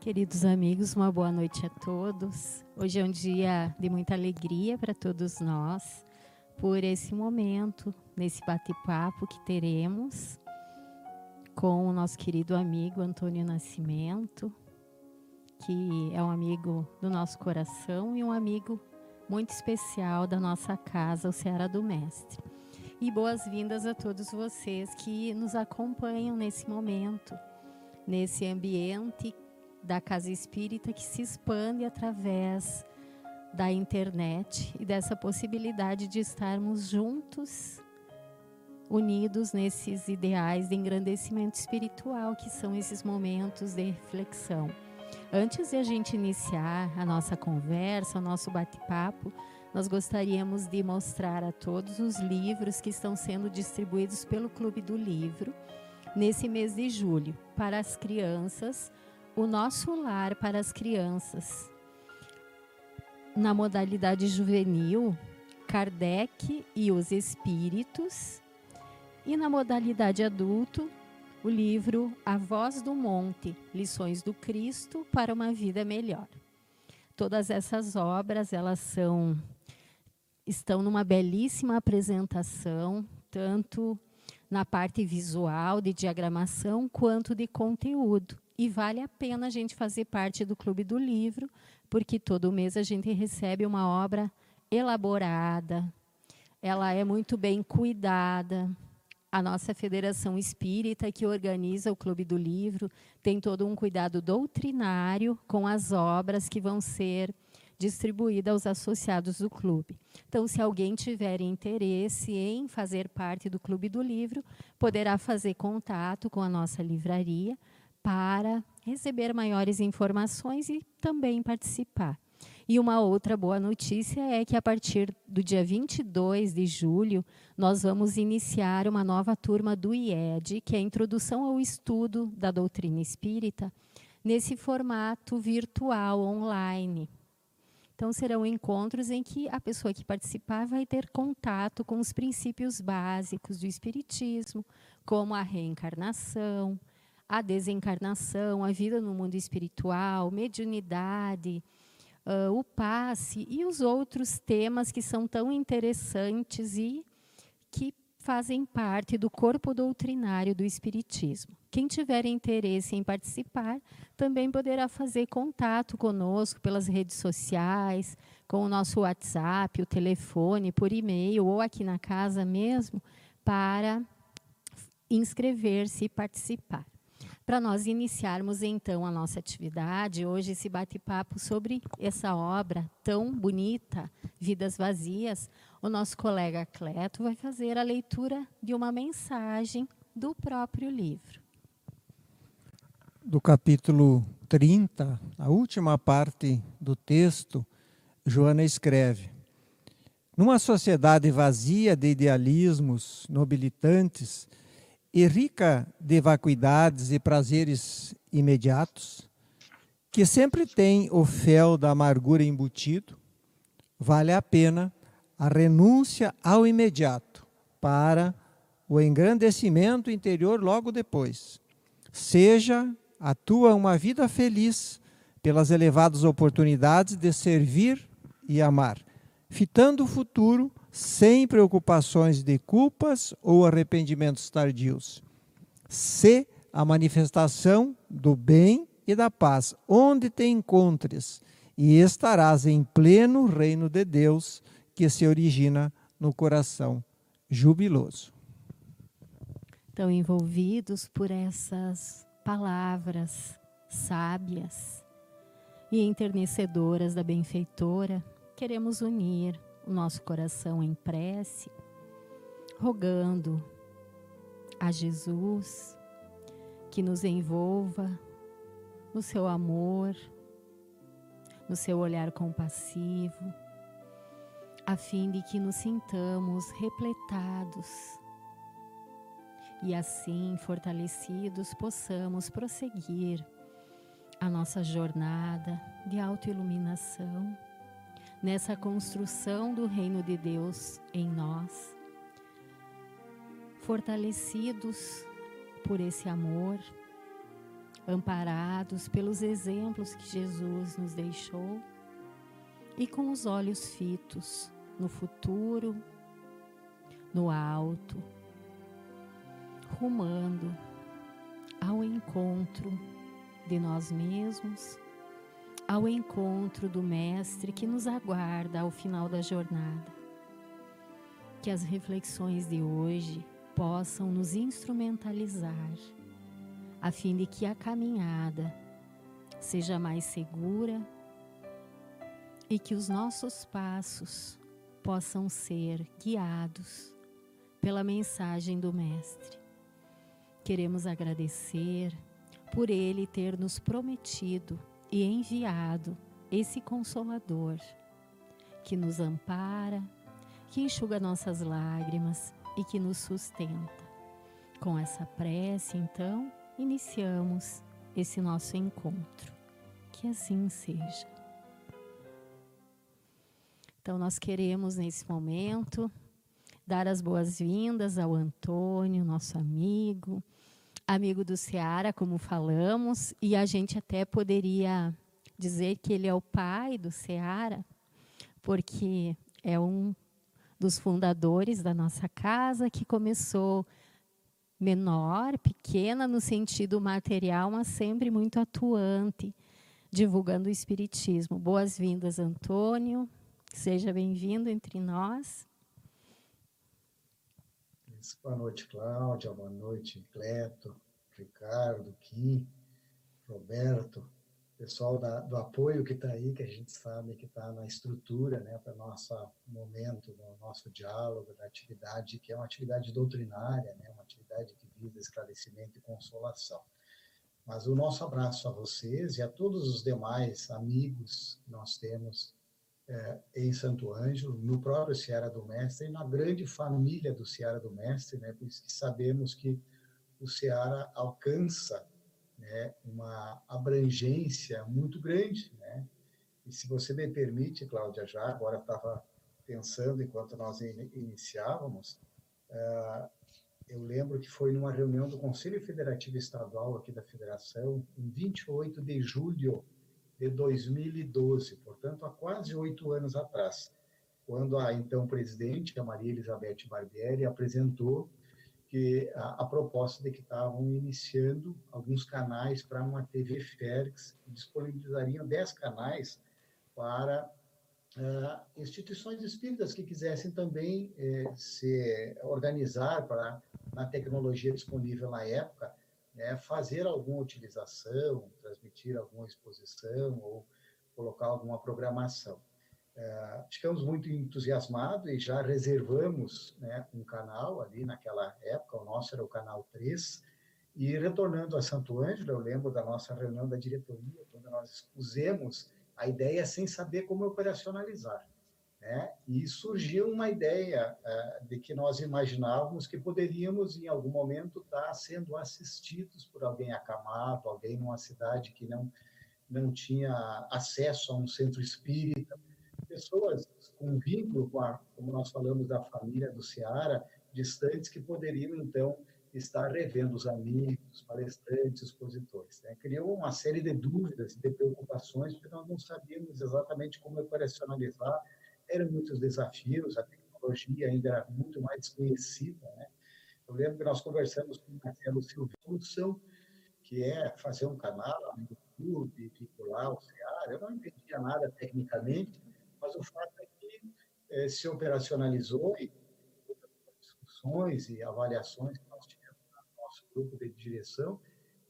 Queridos amigos, uma boa noite a todos. Hoje é um dia de muita alegria para todos nós, por esse momento, nesse bate-papo que teremos com o nosso querido amigo Antônio Nascimento, que é um amigo do nosso coração e um amigo muito especial da nossa casa, o Ceará do Mestre. E boas-vindas a todos vocês que nos acompanham nesse momento, nesse ambiente da Casa Espírita que se expande através da internet e dessa possibilidade de estarmos juntos, unidos nesses ideais de engrandecimento espiritual que são esses momentos de reflexão. Antes de a gente iniciar a nossa conversa, o nosso bate-papo, nós gostaríamos de mostrar a todos os livros que estão sendo distribuídos pelo Clube do Livro nesse mês de julho para as crianças o nosso lar para as crianças. Na modalidade juvenil, Kardec e os Espíritos. E na modalidade adulto, o livro A Voz do Monte, Lições do Cristo para uma Vida Melhor. Todas essas obras, elas são estão numa belíssima apresentação, tanto na parte visual de diagramação quanto de conteúdo. E vale a pena a gente fazer parte do Clube do Livro, porque todo mês a gente recebe uma obra elaborada, ela é muito bem cuidada. A nossa Federação Espírita, que organiza o Clube do Livro, tem todo um cuidado doutrinário com as obras que vão ser distribuídas aos associados do clube. Então, se alguém tiver interesse em fazer parte do Clube do Livro, poderá fazer contato com a nossa livraria para receber maiores informações e também participar. E uma outra boa notícia é que a partir do dia 22 de julho, nós vamos iniciar uma nova turma do IED, que é a Introdução ao Estudo da Doutrina Espírita, nesse formato virtual, online. Então, serão encontros em que a pessoa que participar vai ter contato com os princípios básicos do Espiritismo, como a reencarnação, a desencarnação, a vida no mundo espiritual, mediunidade, uh, o passe e os outros temas que são tão interessantes e que fazem parte do corpo doutrinário do Espiritismo. Quem tiver interesse em participar também poderá fazer contato conosco pelas redes sociais, com o nosso WhatsApp, o telefone, por e-mail ou aqui na casa mesmo, para inscrever-se e participar. Para nós iniciarmos então a nossa atividade, hoje esse bate-papo sobre essa obra tão bonita, Vidas Vazias, o nosso colega Cleto vai fazer a leitura de uma mensagem do próprio livro. Do capítulo 30, a última parte do texto, Joana escreve: Numa sociedade vazia de idealismos nobilitantes, e rica de vacuidades e prazeres imediatos, que sempre tem o fel da amargura embutido, vale a pena a renúncia ao imediato para o engrandecimento interior logo depois. Seja a tua uma vida feliz pelas elevadas oportunidades de servir e amar, fitando o futuro sem preocupações de culpas ou arrependimentos tardios. Se a manifestação do bem e da paz, onde te encontres, e estarás em pleno reino de Deus que se origina no coração jubiloso. Estão envolvidos por essas palavras sábias e enternecedoras da benfeitora, queremos unir o nosso coração em prece, rogando a Jesus que nos envolva no seu amor, no seu olhar compassivo, a fim de que nos sintamos repletados e assim fortalecidos possamos prosseguir a nossa jornada de autoiluminação nessa construção do reino de Deus em nós, fortalecidos por esse amor, amparados pelos exemplos que Jesus nos deixou e com os olhos fitos no futuro, no alto, rumando ao encontro de nós mesmos, ao encontro do Mestre que nos aguarda ao final da jornada. Que as reflexões de hoje possam nos instrumentalizar, a fim de que a caminhada seja mais segura e que os nossos passos possam ser guiados pela mensagem do Mestre. Queremos agradecer por Ele ter nos prometido e enviado esse Consolador que nos ampara, que enxuga nossas lágrimas e que nos sustenta. Com essa prece, então, iniciamos esse nosso encontro. Que assim seja. Então, nós queremos nesse momento dar as boas-vindas ao Antônio, nosso amigo, amigo do Ceará, como falamos, e a gente até poderia dizer que ele é o pai do Ceará, porque é um dos fundadores da nossa casa que começou menor, pequena no sentido material, mas sempre muito atuante, divulgando o espiritismo. Boas-vindas, Antônio. Seja bem-vindo entre nós. Boa noite, Cláudia. Boa noite, Cleto, Ricardo, Kim, Roberto, pessoal da, do apoio que está aí, que a gente sabe que está na estrutura né, para nosso momento, no nosso diálogo, da atividade, que é uma atividade doutrinária, né, uma atividade que visa esclarecimento e consolação. Mas o nosso abraço a vocês e a todos os demais amigos que nós temos é, em Santo Ângelo, no próprio Seara do Mestre e na grande família do Seara do Mestre, né, por isso que sabemos que o Seara alcança né, uma abrangência muito grande. Né? E se você me permite, Cláudia, já agora estava pensando enquanto nós iniciávamos, uh, eu lembro que foi numa reunião do Conselho Federativo Estadual aqui da Federação, em 28 de julho de 2012, portanto, há quase oito anos atrás, quando a então presidente, a Maria Elizabeth Barbieri, apresentou que a, a proposta de que estavam iniciando alguns canais para uma TV Félix, disponibilizariam dez canais para uh, instituições espíritas que quisessem também eh, se organizar para, na tecnologia disponível na época, né, fazer alguma utilização, transmitir alguma exposição ou colocar alguma programação. É, ficamos muito entusiasmados e já reservamos né, um canal ali naquela época, o nosso era o canal 3, e retornando a Santo Ângelo, eu lembro da nossa reunião da diretoria, quando nós expusemos a ideia sem saber como operacionalizar. Né? E surgiu uma ideia uh, de que nós imaginávamos que poderíamos, em algum momento, estar sendo assistidos por alguém acamado, alguém numa cidade que não, não tinha acesso a um centro espírita, pessoas com vínculo com a, como nós falamos da família do Ceará, distantes, que poderiam, então, estar revendo os amigos, palestrantes, expositores. Né? Criou uma série de dúvidas, de preocupações, porque nós não sabíamos exatamente como operacionalizar eram muitos desafios, a tecnologia ainda era muito mais desconhecida. Né? Eu lembro que nós conversamos com o Marcelo solução que é fazer um canal no YouTube, vincular o CEAR. Eu não entendia nada tecnicamente, mas o fato é que eh, se operacionalizou e discussões e avaliações que nós tivemos no nosso grupo de direção,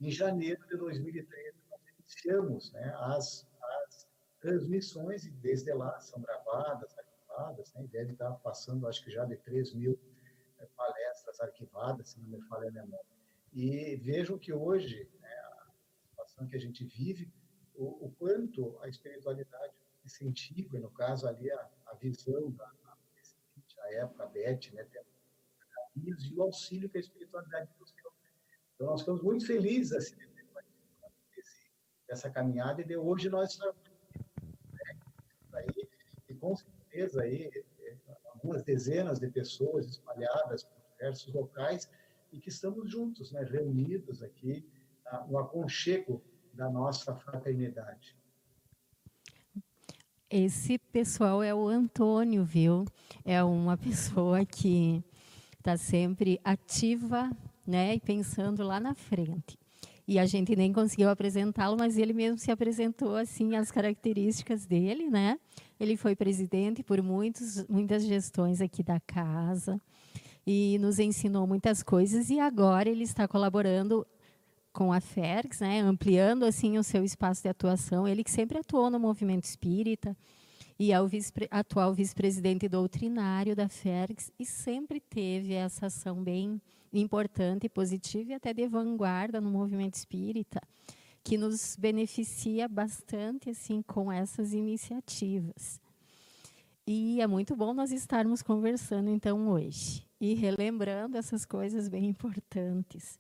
em janeiro de 2013 nós iniciamos né, as transmissões e desde lá são gravadas, arquivadas, né? deve estar passando, acho que já de 3 mil é, palestras arquivadas, se não me falha a memória. E vejam que hoje, né, a situação que a gente vive, o, o, quanto a espiritualidade incentiva, e no caso ali a, a visão da, da a época, a Beth, né, e o auxílio que a espiritualidade nos deu. Então, nós ficamos muito felizes assim, dessa caminhada, e de hoje nós com certeza aí, algumas dezenas de pessoas espalhadas por diversos locais e que estamos juntos, né, reunidos aqui no aconchego da nossa fraternidade. Esse pessoal é o Antônio, viu? É uma pessoa que está sempre ativa, né, e pensando lá na frente. E a gente nem conseguiu apresentá-lo, mas ele mesmo se apresentou assim as características dele, né? Ele foi presidente por muitos, muitas gestões aqui da casa e nos ensinou muitas coisas e agora ele está colaborando com a FERGS, né, ampliando assim o seu espaço de atuação. Ele que sempre atuou no movimento espírita e é o vice, atual vice-presidente doutrinário da FERGS e sempre teve essa ação bem importante, positiva e até de vanguarda no movimento espírita, que nos beneficia bastante assim com essas iniciativas. E é muito bom nós estarmos conversando então hoje e relembrando essas coisas bem importantes.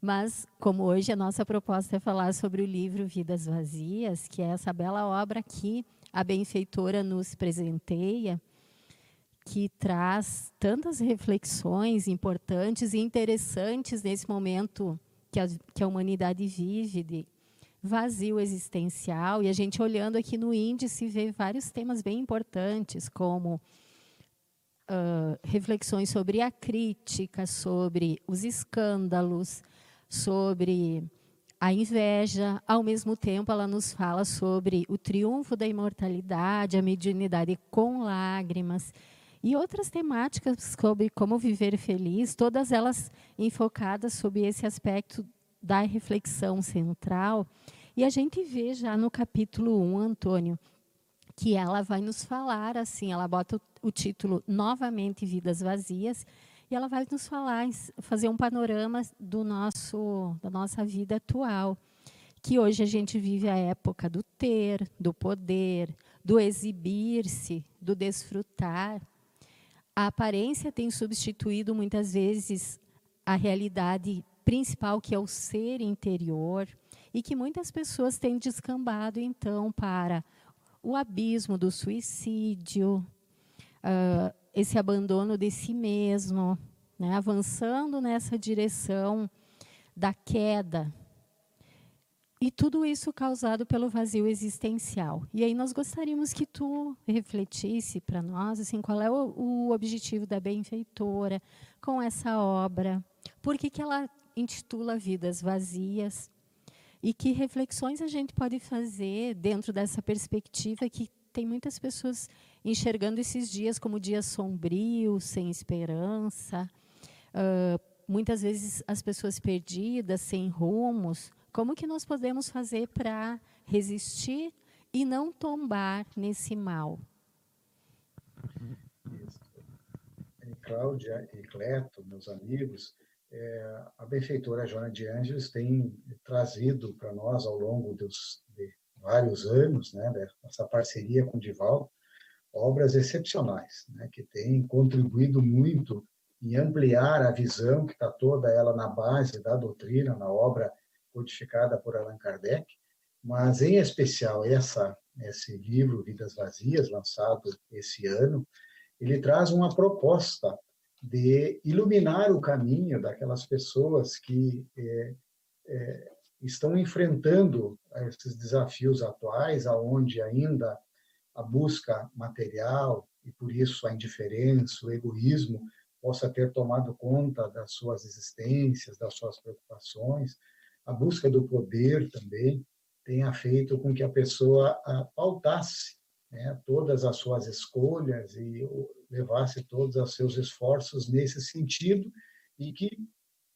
Mas, como hoje a nossa proposta é falar sobre o livro Vidas Vazias, que é essa bela obra que a benfeitora nos presenteia, que traz tantas reflexões importantes e interessantes nesse momento que a, que a humanidade vive de vazio existencial. E a gente olhando aqui no índice vê vários temas bem importantes, como uh, reflexões sobre a crítica, sobre os escândalos, sobre a inveja, ao mesmo tempo ela nos fala sobre o triunfo da imortalidade, a mediunidade com lágrimas e outras temáticas sobre como viver feliz, todas elas enfocadas sobre esse aspecto da reflexão central. E a gente vê já no capítulo 1, Antônio, que ela vai nos falar assim, ela bota o, o título Novamente Vidas Vazias, e ela vai nos falar, fazer um panorama do nosso, da nossa vida atual, que hoje a gente vive a época do ter, do poder, do exibir-se, do desfrutar, a aparência tem substituído muitas vezes a realidade principal, que é o ser interior, e que muitas pessoas têm descambado, então, para o abismo do suicídio, uh, esse abandono de si mesmo, né, avançando nessa direção da queda, e tudo isso causado pelo vazio existencial. E aí nós gostaríamos que tu refletisse para nós assim qual é o, o, objetivo da benfeitora com essa obra, por que, que ela intitula Vidas Vazias. E que reflexões a gente pode fazer dentro dessa perspectiva que tem muitas pessoas enxergando esses dias como dias sombrios, sem esperança, uh, muitas vezes as pessoas perdidas, sem rumos. Como que nós podemos fazer para resistir e não tombar nesse mal? E Cláudia e Cleto, meus amigos, é, a benfeitora Joana de Ângeles tem trazido para nós ao longo dos, de vários anos, né, dessa parceria com o Dival, obras excepcionais, né, que têm contribuído muito em ampliar a visão que está toda ela na base da doutrina, na obra codificada por Allan Kardec, mas em especial essa esse livro Vidas Vazias, lançado esse ano, ele traz uma proposta de iluminar o caminho daquelas pessoas que é, é, estão enfrentando esses desafios atuais, aonde ainda a busca material e por isso a indiferença, o egoísmo possa ter tomado conta das suas existências, das suas preocupações, a busca do poder também tenha feito com que a pessoa ah, pautasse né, todas as suas escolhas e levasse todos os seus esforços nesse sentido e que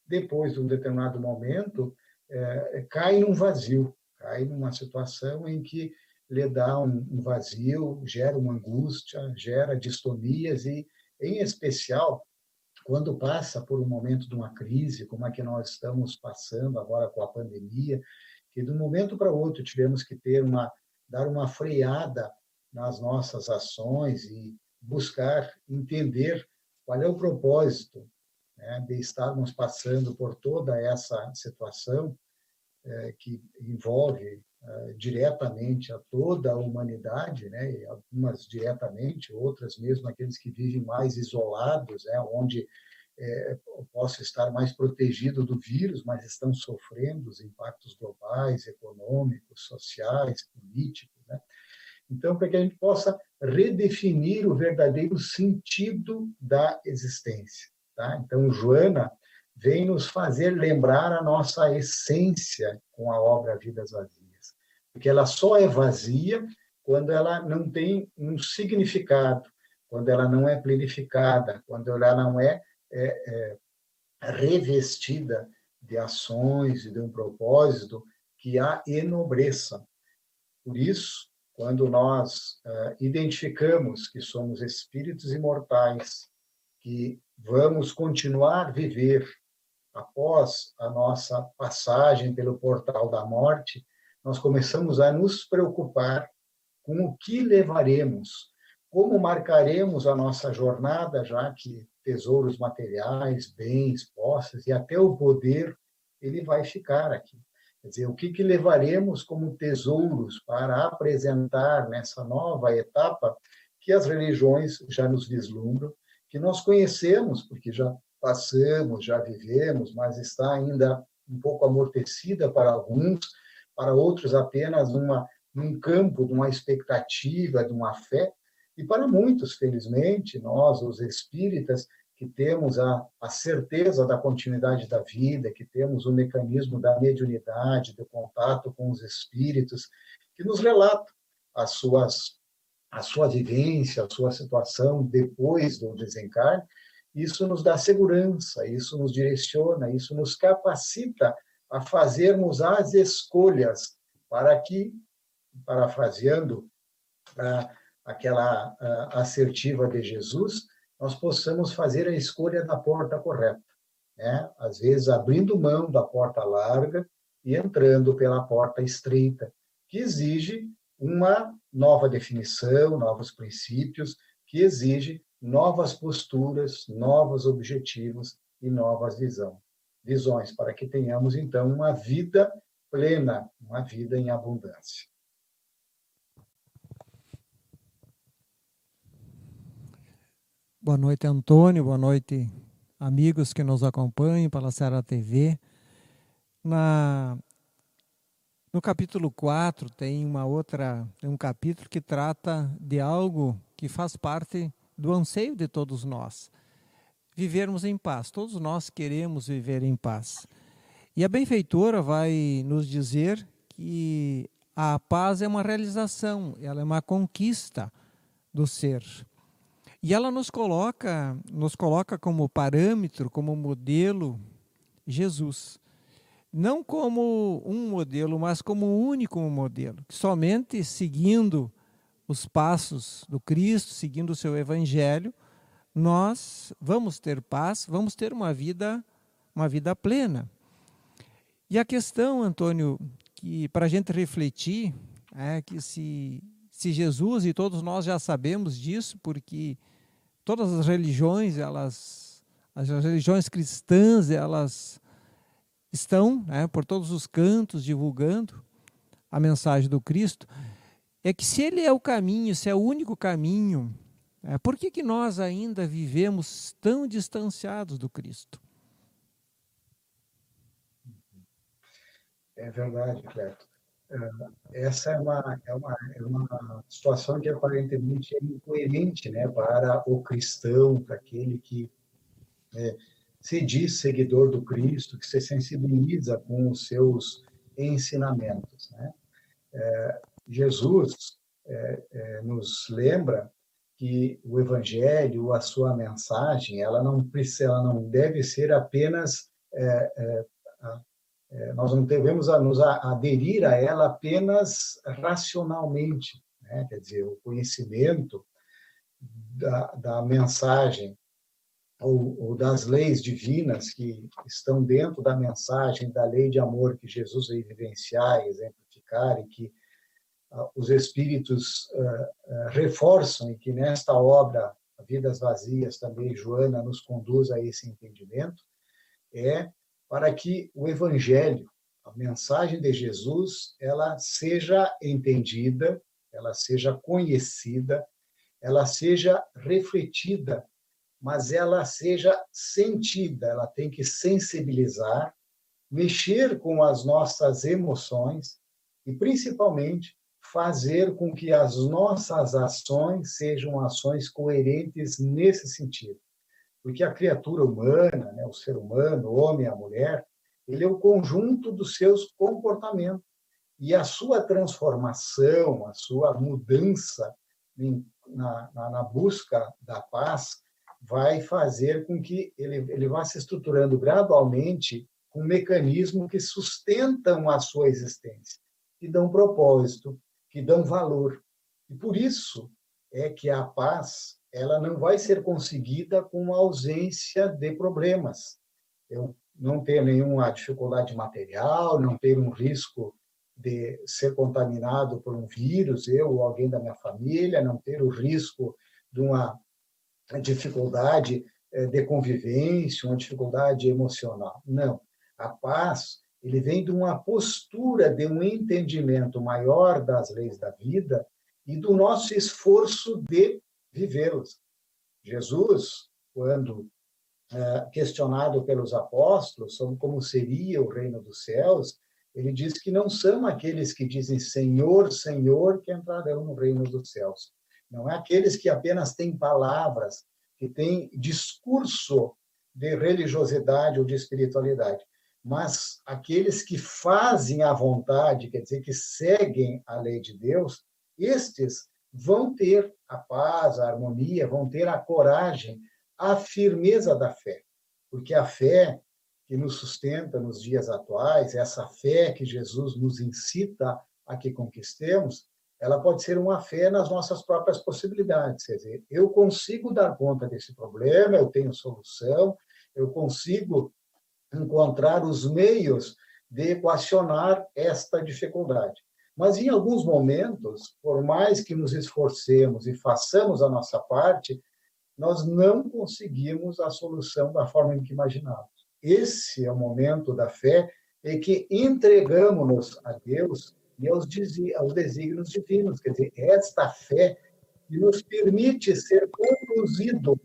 depois de um determinado momento é, cai num vazio, cai numa situação em que lhe dá um, vazio, gera uma angústia, gera distonias e, em especial, quando passa por um momento de uma crise, como é que nós estamos passando agora com a pandemia, que de um momento para outro tivemos que ter uma dar uma freada nas nossas ações e buscar entender qual é o propósito né, de estarmos passando por toda essa situação é, que envolve é, diretamente a toda a humanidade, né, algumas diretamente, outras mesmo aqueles que vivem mais isolados, né, onde é, posso estar mais protegido do vírus, mas estão sofrendo os impactos globais, econômicos, sociais, políticos. Né? Então, para que a gente possa redefinir o verdadeiro sentido da existência. Tá? Então, Joana vem nos fazer lembrar a nossa essência com a obra Vidas Vazias, porque ela só é vazia quando ela não tem um significado, quando ela não é planificada, quando ela não é, é, é revestida de ações e de um propósito que a enobreça. Por isso, quando nós uh, identificamos que somos espíritos imortais, que vamos continuar viver após a nossa passagem pelo portal da morte, nós começamos a nos preocupar com o que levaremos, como marcaremos a nossa jornada, já que tesouros materiais, bens, posses e até o poder, ele vai ficar aqui. Quer dizer, o que, que levaremos como tesouros para apresentar nessa nova etapa que as religiões já nos vislumbram, que nós conhecemos, porque já passamos, já vivemos, mas está ainda um pouco amortecida para alguns, para outros apenas uma, num campo de uma expectativa, de uma fé, e para muitos, felizmente, nós, os espíritas, que temos a, a certeza da continuidade da vida, que temos o mecanismo da mediunidade, do contato com os espíritos, que nos relata as suas, a sua vivência, a sua situação depois do desencarne, isso nos dá segurança, isso nos direciona, isso nos capacita a fazermos as escolhas para que, parafraseando ah, aquela ah, assertiva de Jesus, nós possamos fazer a escolha da porta correta. Né? Às vezes, abrindo mão da porta larga e entrando pela porta estreita, que exige uma nova definição, novos princípios, que exige novas posturas, novos objetivos e novas visão, visões, para que tenhamos, então, uma vida plena, uma vida em abundância. Boa noite, Antônio. Boa noite, amigos que nos acompanham pela Serra TV. Na, no capítulo 4 tem uma outra, tem um capítulo que trata de algo que faz parte do anseio de todos nós. Vivermos em paz. Todos nós queremos viver em paz. E a benfeitora vai nos dizer que a paz é uma realização, ela é uma conquista do ser. E ela nos coloca, nos coloca como parâmetro, como modelo Jesus. Não como um modelo, mas como o único modelo. Somente seguindo os passos do Cristo, seguindo o seu evangelho, nós vamos ter paz, vamos ter uma vida, uma vida plena. E a questão, Antônio, que para a gente refletir, é que se, se Jesus, e todos nós já sabemos disso, porque todas as religiões, elas, as religiões cristãs, elas estão né, por todos os cantos divulgando a mensagem do Cristo, é que se ele é o caminho, se é o único caminho, é, por que, que nós ainda vivemos tão distanciados do Cristo? É verdade, Cleto. É, essa é uma, é uma, é uma situação que aparentemente é incoerente né, para o cristão, para aquele que é, se diz seguidor do Cristo, que se sensibiliza com os seus ensinamentos. Né? É, Jesus é, é, nos lembra que o Evangelho, a sua mensagem, ela não ela não deve ser apenas é, nós não devemos nos aderir a ela apenas racionalmente, né? quer dizer, o conhecimento da, da mensagem ou, ou, das leis divinas que estão dentro da mensagem da lei de amor que Jesus veio vivenciar e exemplificar e que uh, os espíritos uh, uh, reforçam e que nesta obra Vidas Vazias também Joana nos conduz a esse entendimento é para que o evangelho, a mensagem de Jesus, ela seja entendida, ela seja conhecida, ela seja refletida mas ela seja sentida, ela tem que sensibilizar, mexer com as nossas emoções e, principalmente, fazer com que as nossas ações sejam ações coerentes nesse sentido. Porque a criatura humana, né, o ser humano, o homem, a mulher, ele é o conjunto dos seus comportamentos. E a sua transformação, a sua mudança na, na, na busca da paz, vai fazer com que ele, ele vá se estruturando gradualmente com um mecanismo que sustentam a sua existência, que dão propósito, que dão valor. E por isso é que a paz ela não vai ser conseguida com ausência de problemas. Eu não ter nenhuma dificuldade material, não ter um risco de ser contaminado por um vírus, eu ou alguém da minha família, não ter o risco de uma dificuldade eh, de convivência, uma dificuldade emocional. Não. A paz, ele vem de uma postura de um entendimento maior das leis da vida e do nosso esforço de vivê-las. Jesus, quando eh, questionado pelos apóstolos sobre como seria o reino dos céus, ele diz que não são aqueles que dizem Senhor, Senhor que entrarão no reino dos céus, não é aqueles que apenas têm palavras, que têm discurso de religiosidade ou de espiritualidade, mas aqueles que fazem a vontade, quer dizer, que seguem a lei de Deus, estes vão ter a paz, a harmonia, vão ter a coragem, a firmeza da fé. Porque a fé que nos sustenta nos dias atuais, essa fé que Jesus nos incita a que conquistemos, ela pode ser uma fé nas nossas próprias possibilidades. Quer dizer, eu consigo dar conta desse problema, eu tenho solução, eu consigo encontrar os meios de equacionar esta dificuldade. Mas, em alguns momentos, por mais que nos esforcemos e façamos a nossa parte, nós não conseguimos a solução da forma em que imaginávamos. Esse é o momento da fé em que entregamos-nos a Deus e aos, aos desígnios divinos. Quer dizer, esta fé que nos permite ser conduzido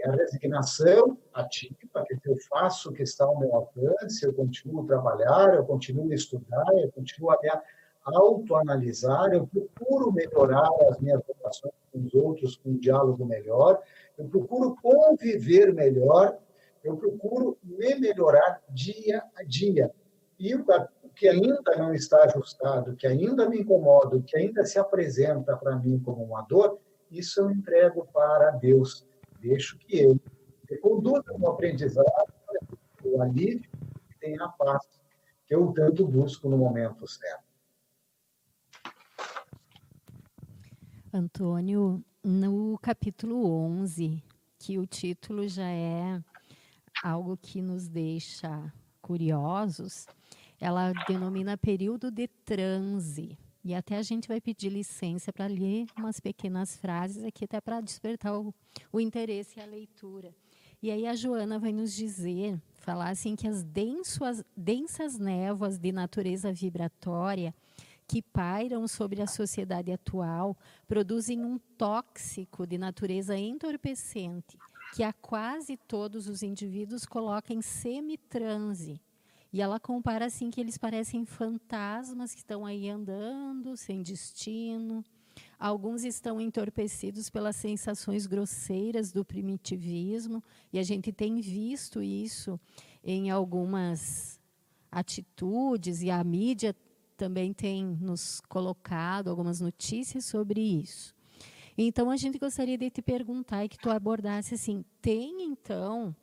é a resignação ativa, que eu faço o que está ao meu alcance, eu continuo a trabalhar, eu continuo a estudar, eu continuo a autoanalisar, eu procuro melhorar as minhas relações com os outros, com um diálogo melhor, eu procuro conviver melhor, eu procuro me melhorar dia a dia. E o que ainda não está ajustado, que ainda me incomoda, que ainda se apresenta para mim como uma dor, isso eu entrego para Deus. Deixo que Ele conduza o aprendizado, o alívio tenha a paz que eu tanto busco no momento certo. Antônio, no capítulo 11, que o título já é algo que nos deixa curiosos, ela denomina período de transe. E até a gente vai pedir licença para ler umas pequenas frases aqui, até para despertar o, o interesse e a leitura. E aí a Joana vai nos dizer, falar assim, que as densos, densas névoas de natureza vibratória que pairam sobre a sociedade atual produzem um tóxico de natureza entorpecente que a quase todos os indivíduos coloca em semitranse e ela compara assim que eles parecem fantasmas que estão aí andando sem destino. Alguns estão entorpecidos pelas sensações grosseiras do primitivismo, e a gente tem visto isso em algumas atitudes, e a mídia também tem nos colocado algumas notícias sobre isso. Então, a gente gostaria de te perguntar e que tu abordasse assim: tem então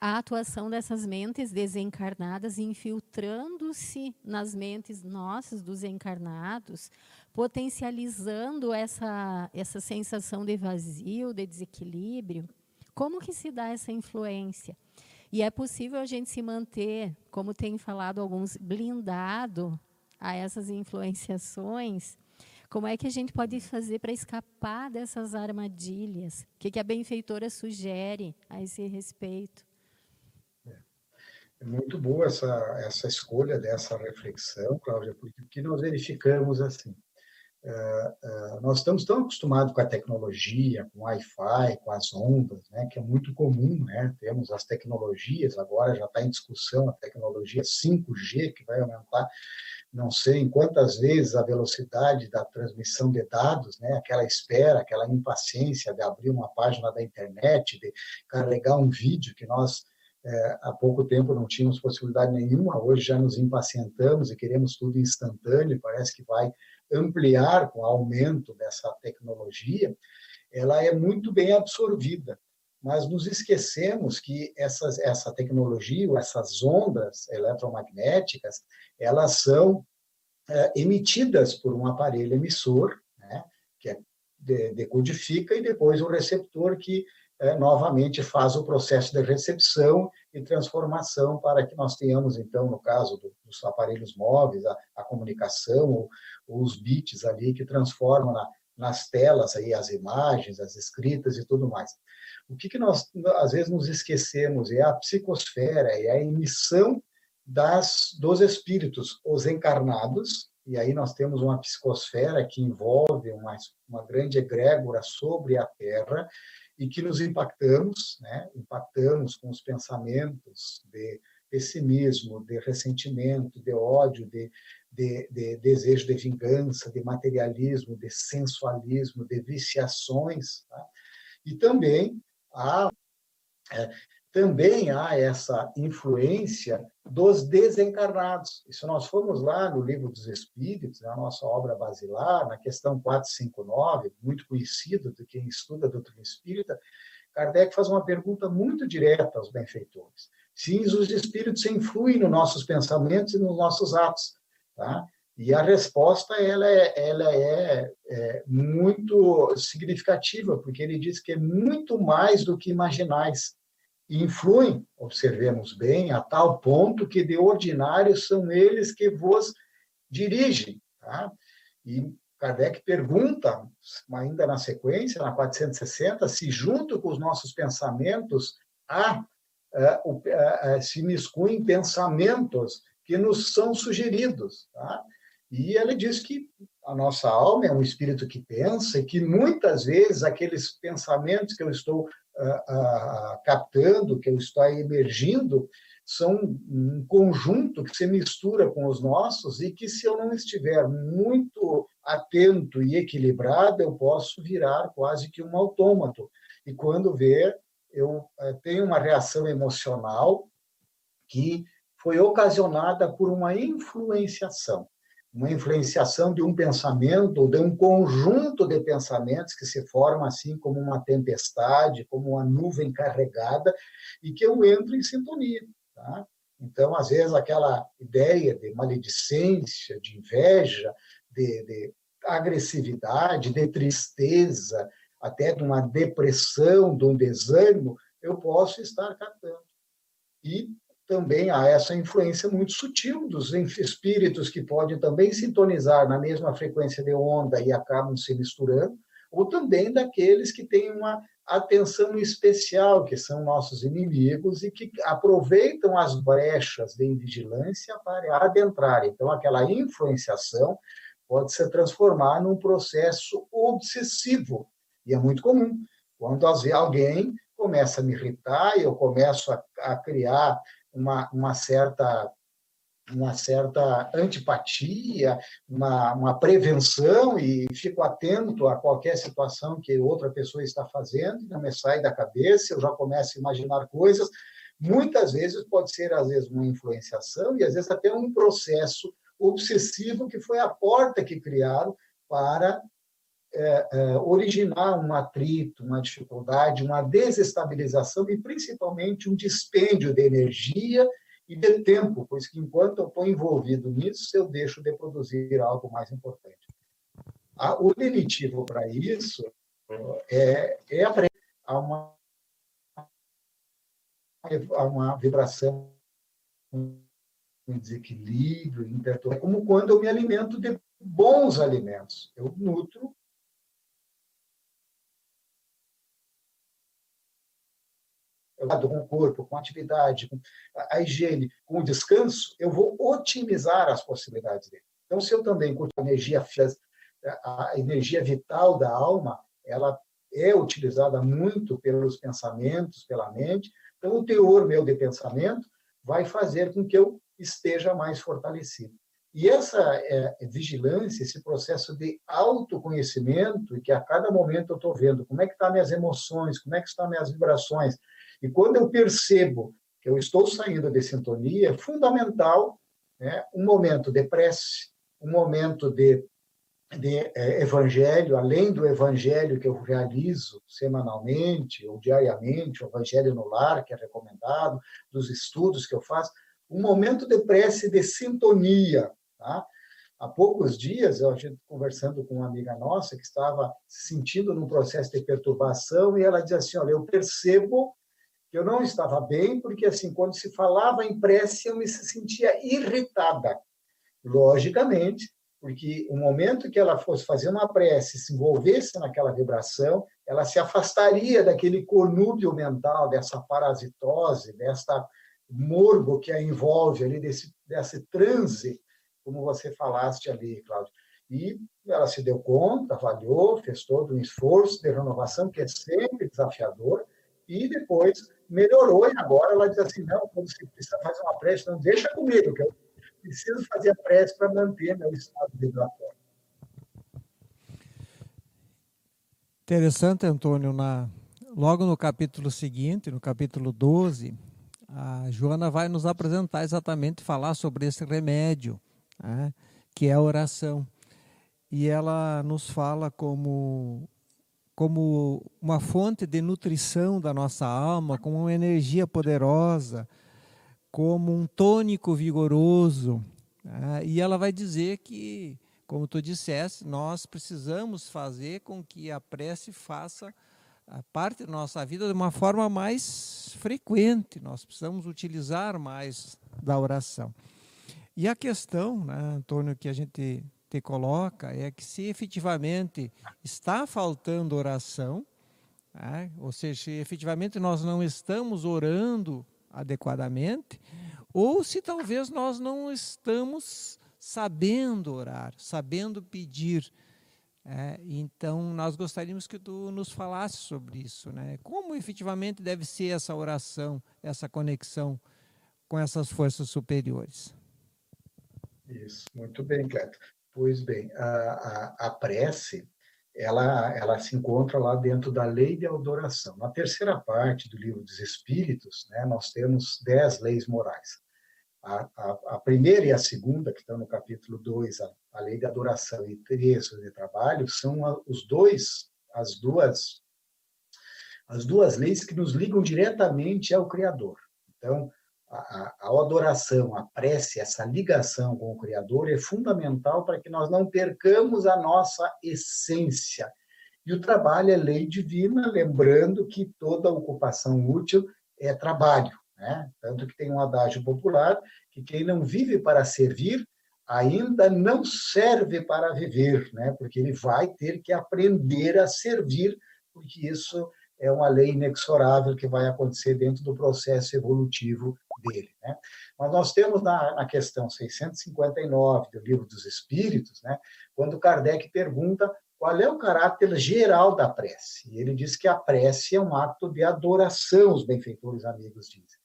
a atuação dessas mentes desencarnadas infiltrando-se nas mentes nossas dos encarnados, potencializando essa, essa sensação de vazio, de desequilíbrio? Como que se dá essa influência? E é possível a gente se manter, como tem falado alguns, blindado a essas influenciações? Como é que a gente pode fazer para escapar dessas armadilhas? O que, que a benfeitora sugere a esse respeito? É muito boa essa, essa escolha dessa reflexão, Cláudia, porque nós verificamos assim, Uh, uh, nós estamos tão acostumados com a tecnologia, com o Wi-Fi, com as ondas, né, que é muito comum, né? Temos as tecnologias, agora já está em discussão a tecnologia 5G, que vai aumentar não sei em quantas vezes a velocidade da transmissão de dados, né? aquela espera, aquela impaciência de abrir uma página da internet, de carregar um vídeo que nós é, há pouco tempo não tínhamos possibilidade nenhuma, hoje já nos impacientamos e queremos tudo instantâneo, parece que vai ampliar com o aumento dessa tecnologia, ela é muito bem absorvida mas nos esquecemos que essas, essa tecnologia, essas ondas eletromagnéticas, elas são é, emitidas por um aparelho emissor, né, que é, decodifica, e depois o receptor que é, novamente faz o processo de recepção e transformação para que nós tenhamos, então, no caso do, dos aparelhos móveis, a, a comunicação, ou, os bits ali que transformam na, nas telas aí as imagens, as escritas e tudo mais. O que, que nós, às vezes, nos esquecemos é a psicosfera, é a emissão das, dos espíritos, os encarnados, e aí nós temos uma psicosfera que envolve uma, uma grande egrégora sobre a Terra, e que nos impactamos, né? impactamos com os pensamentos de pessimismo, de ressentimento, de ódio, de, de, de, desejo de vingança, de materialismo, de sensualismo, de viciações. Tá? E também há, é, também há essa influência dos desencarnados. Se nós formos lá no Livro dos Espíritos, na nossa obra basilar, na questão 459, muito conhecida de quem estuda a doutrina espírita, Kardec faz uma pergunta muito direta aos benfeitores. Se os espíritos influem nos nossos pensamentos e nos nossos atos, tá? E a resposta ela é, ela é, é, muito significativa, porque ele diz que é muito mais do que imaginais. E influem, observemos bem, a tal ponto que de ordinário são eles que vos dirigem. Tá? E Kardec pergunta, ainda na sequência, na 460, se junto com os nossos pensamentos há, uh, uh, uh, se miscuem pensamentos que nos são sugeridos. Tá? E ele diz que a nossa alma é um espírito que pensa e que muitas vezes aqueles pensamentos que eu estou uh, uh, captando, que eu estou emergindo, são um conjunto que se mistura com os nossos e que se eu não estiver muito atento e equilibrado, eu posso virar quase que um autômato. E quando ver, eu uh, tenho uma reação emocional que foi ocasionada por uma influenciação uma influenciação de um pensamento de um conjunto de pensamentos que se forma assim como uma tempestade, como uma nuvem carregada e que eu entro em sintonia. Tá? Então, às vezes, aquela ideia de maledicência, de inveja, de, de agressividade, de tristeza, até de uma depressão, de um desânimo, eu posso estar captando. E também há essa influência muito sutil dos espíritos que podem também sintonizar na mesma frequência de onda e acabam se misturando, ou também daqueles que têm uma atenção especial, que são nossos inimigos e que aproveitam as brechas de vigilância para adentrar. Então, aquela influenciação pode se transformar num processo obsessivo, e é muito comum. Quando alguém começa a me irritar, eu começo a, a criar uma, uma certa uma certa antipatia, uma, uma prevenção e fico atento a qualquer situação que outra pessoa está fazendo, não me sai da cabeça, eu já começo a imaginar coisas. Muitas vezes pode ser, às vezes, uma influenciação e, às vezes, até um processo obsessivo que foi a porta que criaram para é, é, originar um atrito, uma dificuldade, uma desestabilização e principalmente um dispêndio de energia e de tempo, pois que enquanto eu estou envolvido nisso, eu deixo de produzir algo mais importante. o lenitivo para isso é, é a uma, a uma vibração um desequilíbrio, é como quando eu me alimento de bons alimentos. Eu nutro com o corpo, com a atividade, com a higiene, com o descanso, eu vou otimizar as possibilidades dele. Então, se eu também curto energia a energia vital da alma, ela é utilizada muito pelos pensamentos, pela mente. Então, o teor meu de pensamento vai fazer com que eu esteja mais fortalecido. E essa é, vigilância, esse processo de autoconhecimento, que a cada momento eu estou vendo como é que estão tá minhas emoções, como é que estão minhas vibrações, e quando eu percebo que eu estou saindo de sintonia, é fundamental né, um momento de prece, um momento de, de é, evangelho, além do evangelho que eu realizo semanalmente ou diariamente, o evangelho no lar, que é recomendado, dos estudos que eu faço, um momento de prece de sintonia, Tá? Há poucos dias, eu gente conversando com uma amiga nossa que estava se sentindo num processo de perturbação e ela dizia assim, olha, eu percebo que eu não estava bem porque assim quando se falava em prece eu me sentia irritada. Logicamente, porque o momento que ela fosse fazer uma prece, se envolvesse naquela vibração, ela se afastaria daquele conúbio mental, dessa parasitose, dessa morbo que a envolve ali, desse, desse transe como você falaste ali, Cláudio. E ela se deu conta, avaliou, fez todo um esforço de renovação, que é sempre desafiador, e depois melhorou, e agora ela diz assim, não, quando você precisa fazer uma prece, não deixa comigo, que eu preciso fazer a prece para manter meu estado vibratório. Interessante, Antônio, na, logo no capítulo seguinte, no capítulo 12, a Joana vai nos apresentar exatamente, falar sobre esse remédio, né, que é a oração. E ela nos fala como, como uma fonte de nutrição da nossa alma, como uma energia poderosa, como um tônico vigoroso. Né, e ela vai dizer que, como tu disseste, nós precisamos fazer com que a prece faça a parte da nossa vida de uma forma mais frequente. Nós precisamos utilizar mais da oração. E a questão, né, Antônio, que a gente te coloca é que se efetivamente está faltando oração, né, ou seja, se efetivamente nós não estamos orando adequadamente, ou se talvez nós não estamos sabendo orar, sabendo pedir. É, então, nós gostaríamos que tu nos falasse sobre isso, né? Como efetivamente deve ser essa oração, essa conexão com essas forças superiores? Isso, muito bem, Cleto. Pois bem, a, a, a, prece, ela, ela se encontra lá dentro da lei de adoração. Na terceira parte do livro dos Espíritos, né, nós temos dez leis morais. A, a, a, primeira e a segunda, que estão no capítulo 2, a, a lei de adoração e três de trabalho, são os dois, as duas, as duas leis que nos ligam diretamente ao Criador. Então, a, adoração, a prece, essa ligação com o Criador é fundamental para que nós não percamos a nossa essência. E o trabalho é lei divina, lembrando que toda ocupação útil é trabalho. Né? Tanto que tem um adágio popular que quem não vive para servir ainda não serve para viver, né? porque ele vai ter que aprender a servir, porque isso é uma lei inexorável que vai acontecer dentro do processo evolutivo dele. Né? Mas nós temos na, na, questão 659 do Livro dos Espíritos, né, quando Kardec pergunta qual é o caráter geral da prece. E ele diz que a prece é um ato de adoração, os benfeitores amigos dizem.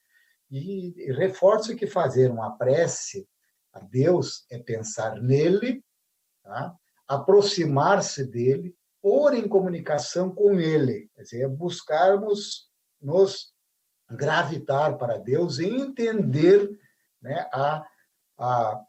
E, e reforça que fazer uma prece a Deus é pensar nele, tá? aproximar-se dele, pôr em comunicação com ele, quer dizer, é buscarmos nos gravitar para Deus e entender né, a, a,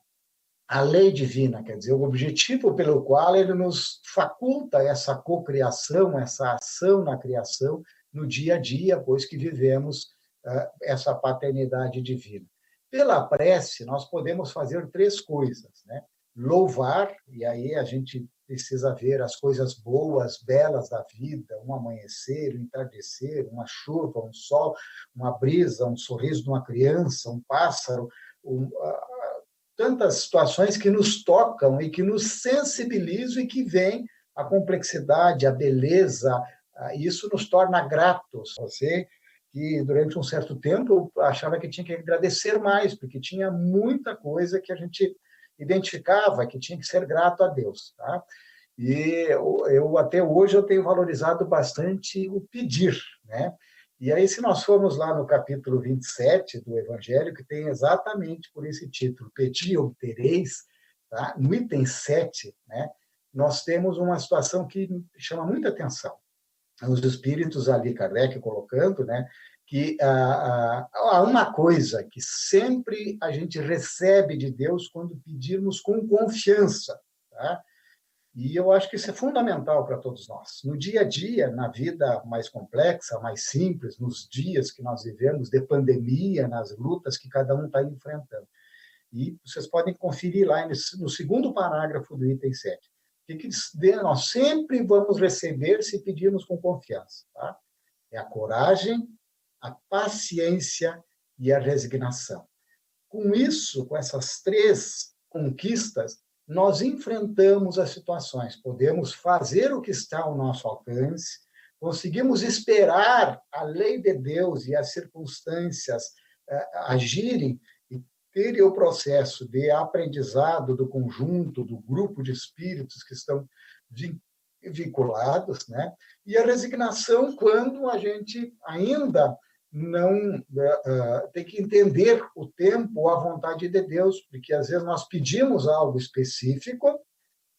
a lei divina, quer dizer, o objetivo pelo qual ele nos faculta essa cocriação, essa ação na criação no dia a dia, pois que vivemos uh, essa paternidade divina. Pela prece, nós podemos fazer três coisas, né? Louvar, e aí a gente precisa ver as coisas boas, belas da vida, um amanhecer, um entardecer, uma chuva, um sol, uma brisa, um sorriso de uma criança, um pássaro, um, uh, tantas situações que nos tocam e que nos sensibilizam e que vem a complexidade, a beleza, uh, isso nos torna gratos. Você que durante um certo tempo achava que tinha que agradecer mais, porque tinha muita coisa que a gente identificava que tinha que ser grato a Deus, tá? E eu até hoje eu tenho valorizado bastante o pedir, né? E aí, se nós formos lá no capítulo 27 do Evangelho, que tem exatamente por esse título, Pedi obtereis, tá? no item 7, né? nós temos uma situação que chama muita atenção. Os espíritos ali, Kardec colocando, né? Que ah, ah, há uma coisa que sempre a gente recebe de Deus quando pedirmos com confiança. Tá? E eu acho que isso é fundamental para todos nós. No dia a dia, na vida mais complexa, mais simples, nos dias que nós vivemos de pandemia, nas lutas que cada um está enfrentando. E vocês podem conferir lá no segundo parágrafo do item 7. O que, que nós sempre vamos receber se pedirmos com confiança. Tá? É a coragem, a paciência e a resignação. Com isso, com essas três conquistas, nós enfrentamos as situações, podemos fazer o que está ao nosso alcance, conseguimos esperar a lei de Deus e as circunstâncias eh, agirem e ter o processo de aprendizado do conjunto, do grupo de espíritos que estão vinculados, né? E a resignação quando a gente ainda não uh, tem que entender o tempo, a vontade de Deus, porque às vezes nós pedimos algo específico,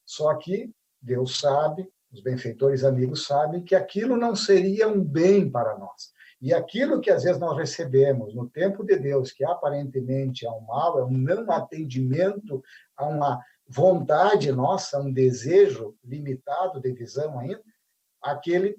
só que Deus sabe, os benfeitores amigos sabem que aquilo não seria um bem para nós. E aquilo que às vezes nós recebemos no tempo de Deus, que aparentemente é um mal, é um não atendimento a uma vontade nossa, um desejo limitado de visão ainda, aquele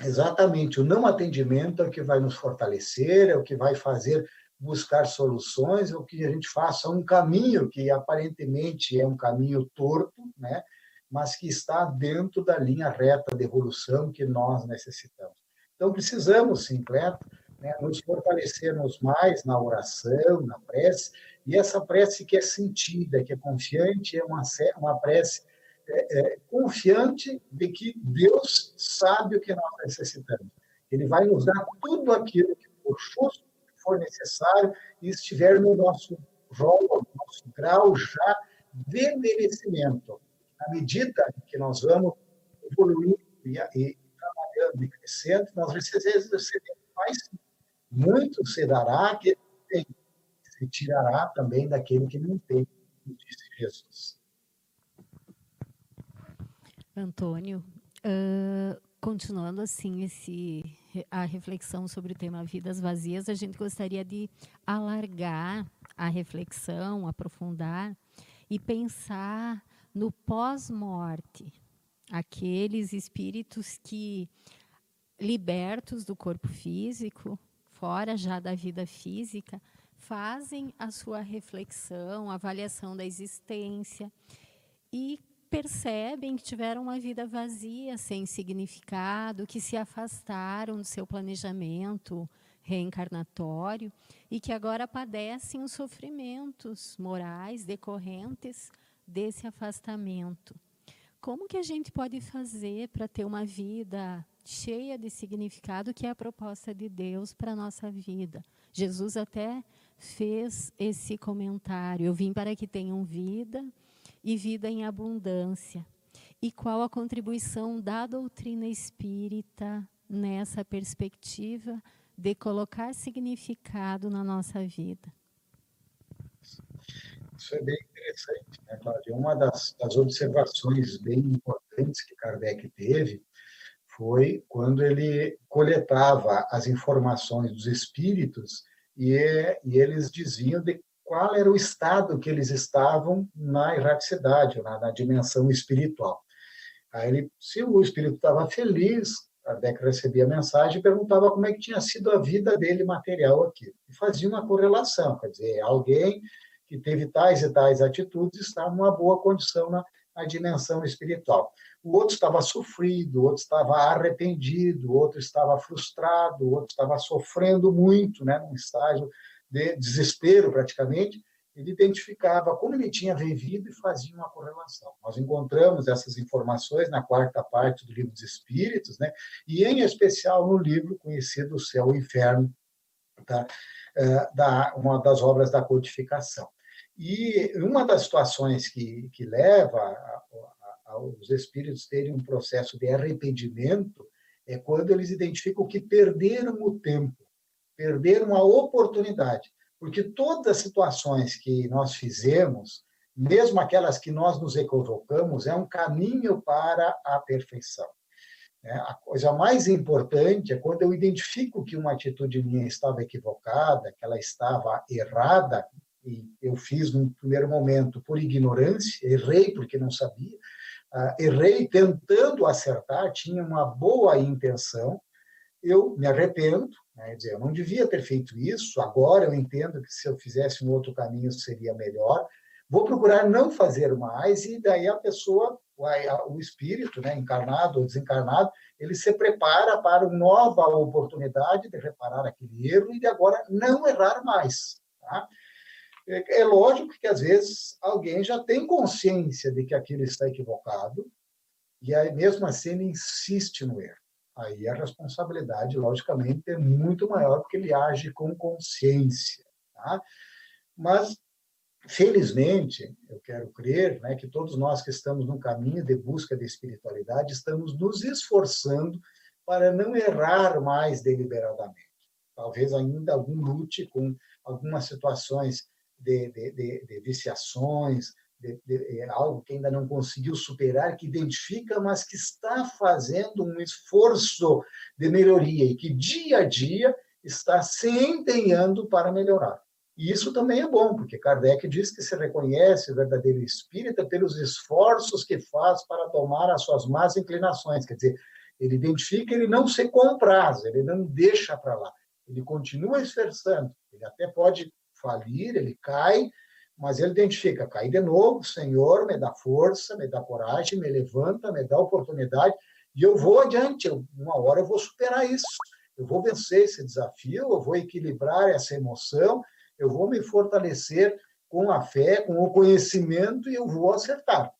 exatamente o não atendimento é o que vai nos fortalecer, é o que vai fazer buscar soluções, é o que a gente faça um caminho que aparentemente é um caminho torto, né? mas que está dentro da linha reta de evolução que nós necessitamos. Então, precisamos, sim, Cleto, né, nos fortalecermos mais na oração, na prece, e essa prece que é sentida, que é confiante, é uma, uma prece é, é, confiante de que Deus sabe o que nós necessitamos. Ele vai nos dar tudo aquilo que for justo, que for necessário e estiver no nosso rol, no nosso grau já de merecimento. À medida que nós vamos evoluindo e, e trabalhando e crescendo, nós recebemos mais. Muito se dará que tem, se tirará também daquele que não tem, disse Jesus. Antônio, uh, continuando assim esse a reflexão sobre o tema vidas vazias, a gente gostaria de alargar a reflexão, aprofundar e pensar no pós-morte, aqueles espíritos que libertos do corpo físico, fora já da vida física, fazem a sua reflexão, avaliação da existência e percebem que tiveram uma vida vazia, sem significado, que se afastaram do seu planejamento reencarnatório e que agora padecem os sofrimentos morais decorrentes desse afastamento. Como que a gente pode fazer para ter uma vida cheia de significado, que é a proposta de Deus para a nossa vida? Jesus até fez esse comentário: Eu vim para que tenham vida e vida em abundância. E qual a contribuição da doutrina espírita nessa perspectiva de colocar significado na nossa vida? Isso é bem interessante, né, Cláudia? Uma das, das observações bem importantes que Kardec teve foi quando ele coletava as informações dos espíritos e, e eles diziam de qual era o estado que eles estavam na erraticidade, na, na dimensão espiritual. Aí ele, se o espírito estava feliz, Kardec recebia a mensagem e perguntava como é que tinha sido a vida dele material aqui. E fazia uma correlação, quer dizer, alguém que teve tais e tais atitudes está numa boa condição na, na dimensão espiritual. O outro estava sofrido, o outro estava arrependido, o outro estava frustrado, o outro estava sofrendo muito, né, num estágio de desespero praticamente, ele identificava como ele tinha vivido e fazia uma correlação. Nós encontramos essas informações na quarta parte do livro dos Espíritos, né? e em especial no livro conhecido O Céu e o Inferno, tá? É, da, uma das obras da codificação. E uma das situações que, que leva a, a, os espíritos terem um processo de arrependimento é quando eles identificam que perderam o tempo, perderam a oportunidade. Porque todas as situações que nós fizemos, mesmo aquelas que nós nos equivocamos, é um caminho para a perfeição. É, a coisa mais importante é quando eu identifico que uma atitude minha estava equivocada, que ela estava errada, e eu fiz num primeiro momento por ignorância, errei porque não sabia, uh, errei tentando acertar, tinha uma boa intenção, eu me arrependo, né, dizer, eu não devia ter feito isso, agora eu entendo que se eu fizesse um outro caminho seria melhor, vou procurar não fazer mais, e daí a pessoa, o espírito, né, encarnado ou desencarnado, ele se prepara para uma nova oportunidade de reparar aquele erro e de agora não errar mais. Tá? É, é lógico que às vezes alguém já tem consciência de que aquilo está equivocado e aí mesmo assim ele insiste no erro. Aí a responsabilidade, logicamente, é muito maior porque ele age com consciência. Tá? Mas felizmente, eu quero crer né, que todos nós que estamos no caminho de busca de espiritualidade estamos nos esforçando para não errar mais deliberadamente. Talvez ainda algum lute com algumas situações de, de, de, de viciações, de, de, algo que ainda não conseguiu superar, que identifica, mas que está fazendo um esforço de melhoria e que dia a dia está se empenhando para melhorar. E isso também é bom, porque Kardec diz que se reconhece o verdadeiro espírita pelos esforços que faz para tomar as suas más inclinações. Quer dizer, ele identifica, ele não se compraz, ele não deixa para lá. Ele continua esforçando. Ele até pode falir, ele cai, mas ele identifica, cai de novo, Senhor, me dá força, me dá coragem, me levanta, me dá oportunidade, e eu vou adiante, eu, uma hora eu vou superar isso, eu vou vencer esse desafio, eu vou equilibrar essa emoção, eu vou me fortalecer com a fé, com o conhecimento, e eu vou acertar.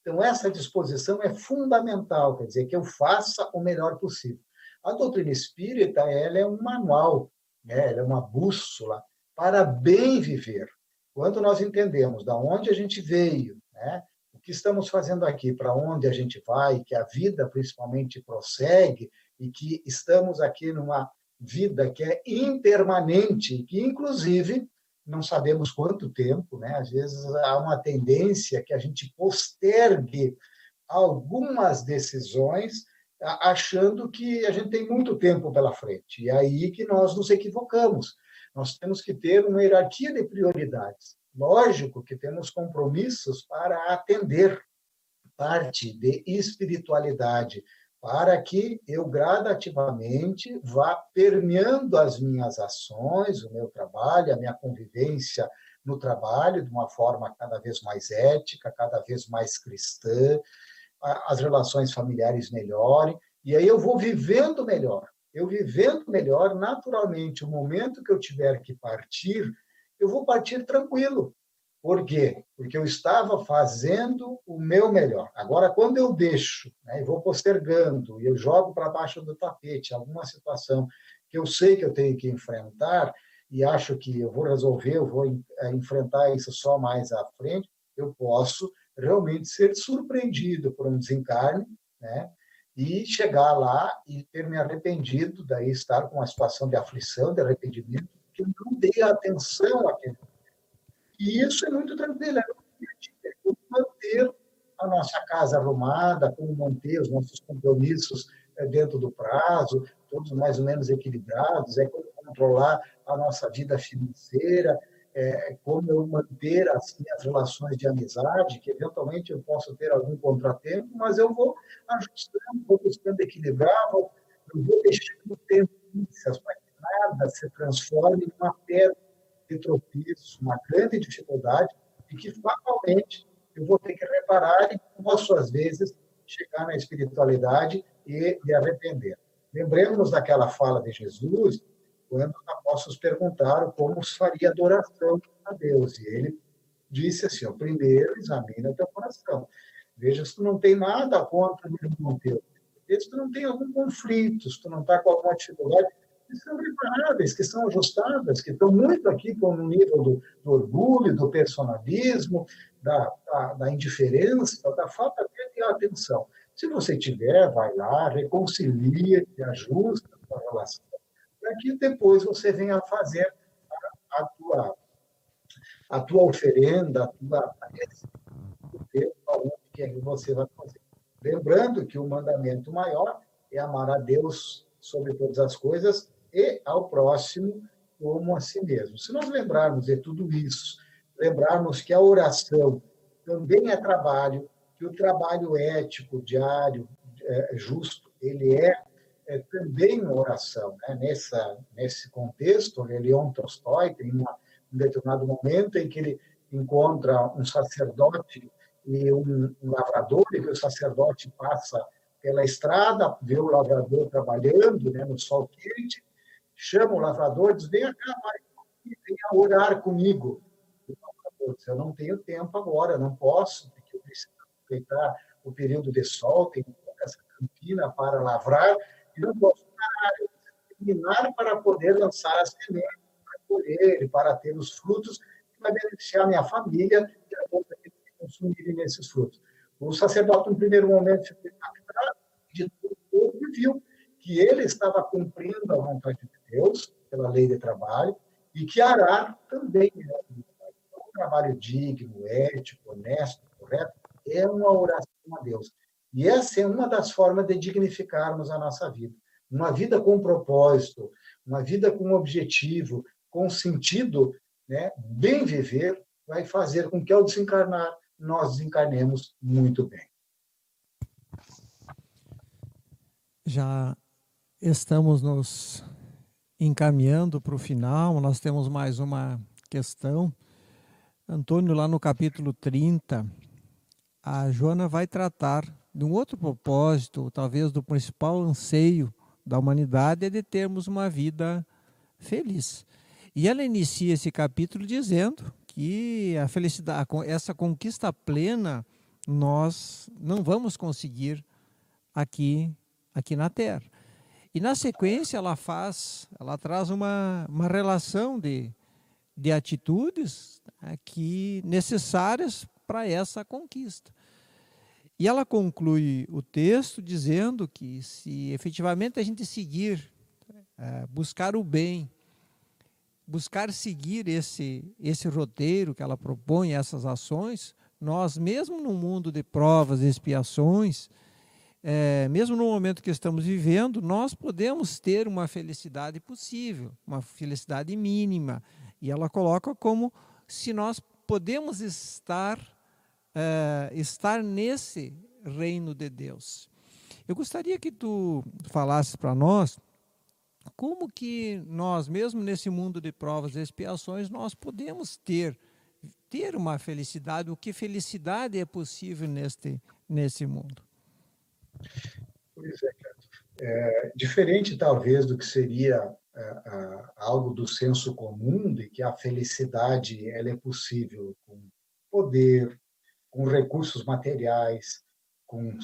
Então, essa disposição é fundamental, quer dizer, que eu faça o melhor possível. A doutrina espírita ela é um manual, né? ela é uma bússola para bem viver. Quando nós entendemos da onde a gente veio, né, o que estamos fazendo aqui, para onde a gente vai, que a vida principalmente prossegue e que estamos aqui numa vida que é impermanente, que inclusive não sabemos quanto tempo, né? Às vezes há uma tendência que a gente postergue algumas decisões achando que a gente tem muito tempo pela frente. E é aí que nós nos equivocamos. Nós temos que ter uma hierarquia de prioridades. Lógico que temos compromissos para atender parte de espiritualidade, para que eu gradativamente vá permeando as minhas ações, o meu trabalho, a minha convivência no trabalho de uma forma cada vez mais ética, cada vez mais cristã, as relações familiares melhorem, e aí eu vou vivendo melhor eu vivendo melhor, naturalmente, o momento que eu tiver que partir, eu vou partir tranquilo. Por quê? Porque eu estava fazendo o meu melhor. Agora, quando eu deixo né, e vou postergando, e eu jogo para baixo do tapete alguma situação que eu sei que eu tenho que enfrentar, e acho que eu vou resolver, eu vou eh, enfrentar isso só mais à frente, eu posso realmente ser surpreendido por um desencarne, né? E chegar lá e ter me arrependido, daí estar com uma situação de aflição, de arrependimento, que eu não dei atenção àquele. E isso é muito tranquilo, é como manter a nossa casa arrumada, como manter os nossos compromissos eh, dentro do prazo, todos mais ou menos equilibrados, é como controlar a nossa vida financeira, é, como eu manter as relações de amizade, que eventualmente eu posso ter algum contratempo, mas eu vou ajustando, vou buscando equilibrar, vou, vou deixando tendências para que nada se transforme numa pedra de tropeço, uma grande dificuldade, e que fatalmente eu vou ter que reparar e posso, às vezes, chegar na espiritualidade e me arrepender. Lembremos daquela fala de Jesus, quando os apóstolos perguntaram como faria adoração a Deus. E ele disse assim: ó, primeiro examina o teu coração. Veja se tu não tem nada contra o irmão teu. Se tu não tem algum conflito, se tu não está com alguma dificuldade, que são reparáveis, que são ajustadas, que estão muito aqui no nível do, do orgulho, do personalismo, da, da, da indiferença, da falta de ter atenção. Se você tiver, vai lá, reconcilia, ajusta a relação, para que depois você venha fazer a, a tua a tua oferenda, a tua que você vai fazer. Lembrando que o mandamento maior é amar a Deus sobre todas as coisas e ao próximo como a si mesmo. Se nós lembrarmos de tudo isso, lembrarmos que a oração também é trabalho, que o trabalho ético, diário, é, justo, ele é, é, também uma oração. Né? Nessa, nesse contexto, Leon Tolstói tem uma um determinado momento em que ele encontra um sacerdote e um, um lavrador, e que o sacerdote passa pela estrada, vê o lavrador trabalhando né, no sol quente, chama o lavrador e diz: Venha cá, pai, venha orar comigo. O lavrador diz: Eu não tenho tempo agora, não posso, porque eu preciso aproveitar o período de sol, tenho essa campina para lavrar, não preciso terminar para poder lançar as sementes colher, para ter os frutos que vai beneficiar a minha família e a todos que consumirem esses frutos. O sacerdote, no primeiro momento, ficou impactado de tudo e viu que ele estava cumprindo a vontade de Deus pela lei de trabalho e que arar também é um trabalho digno, ético, honesto, correto, é uma oração a Deus. E essa é uma das formas de dignificarmos a nossa vida. Uma vida com propósito, uma vida com objetivo, com sentido, né, bem viver, vai fazer com que ao desencarnar nós desencarnemos muito bem. Já estamos nos encaminhando para o final, nós temos mais uma questão. Antônio, lá no capítulo 30, a Joana vai tratar de um outro propósito, talvez do principal anseio da humanidade, é de termos uma vida feliz. E ela inicia esse capítulo dizendo que a felicidade, essa conquista plena, nós não vamos conseguir aqui, aqui na Terra. E na sequência ela faz, ela traz uma, uma relação de, de atitudes aqui né, necessárias para essa conquista. E ela conclui o texto dizendo que se efetivamente a gente seguir, é, buscar o bem, buscar seguir esse, esse roteiro que ela propõe, essas ações, nós, mesmo no mundo de provas e expiações, é, mesmo no momento que estamos vivendo, nós podemos ter uma felicidade possível, uma felicidade mínima. E ela coloca como se nós podemos estar, é, estar nesse reino de Deus. Eu gostaria que tu falasses para nós como que nós, mesmo nesse mundo de provas e expiações, nós podemos ter ter uma felicidade, o que felicidade é possível neste, nesse mundo? Pois é, é diferente talvez do que seria é, algo do senso comum, de que a felicidade ela é possível com poder, com recursos materiais, com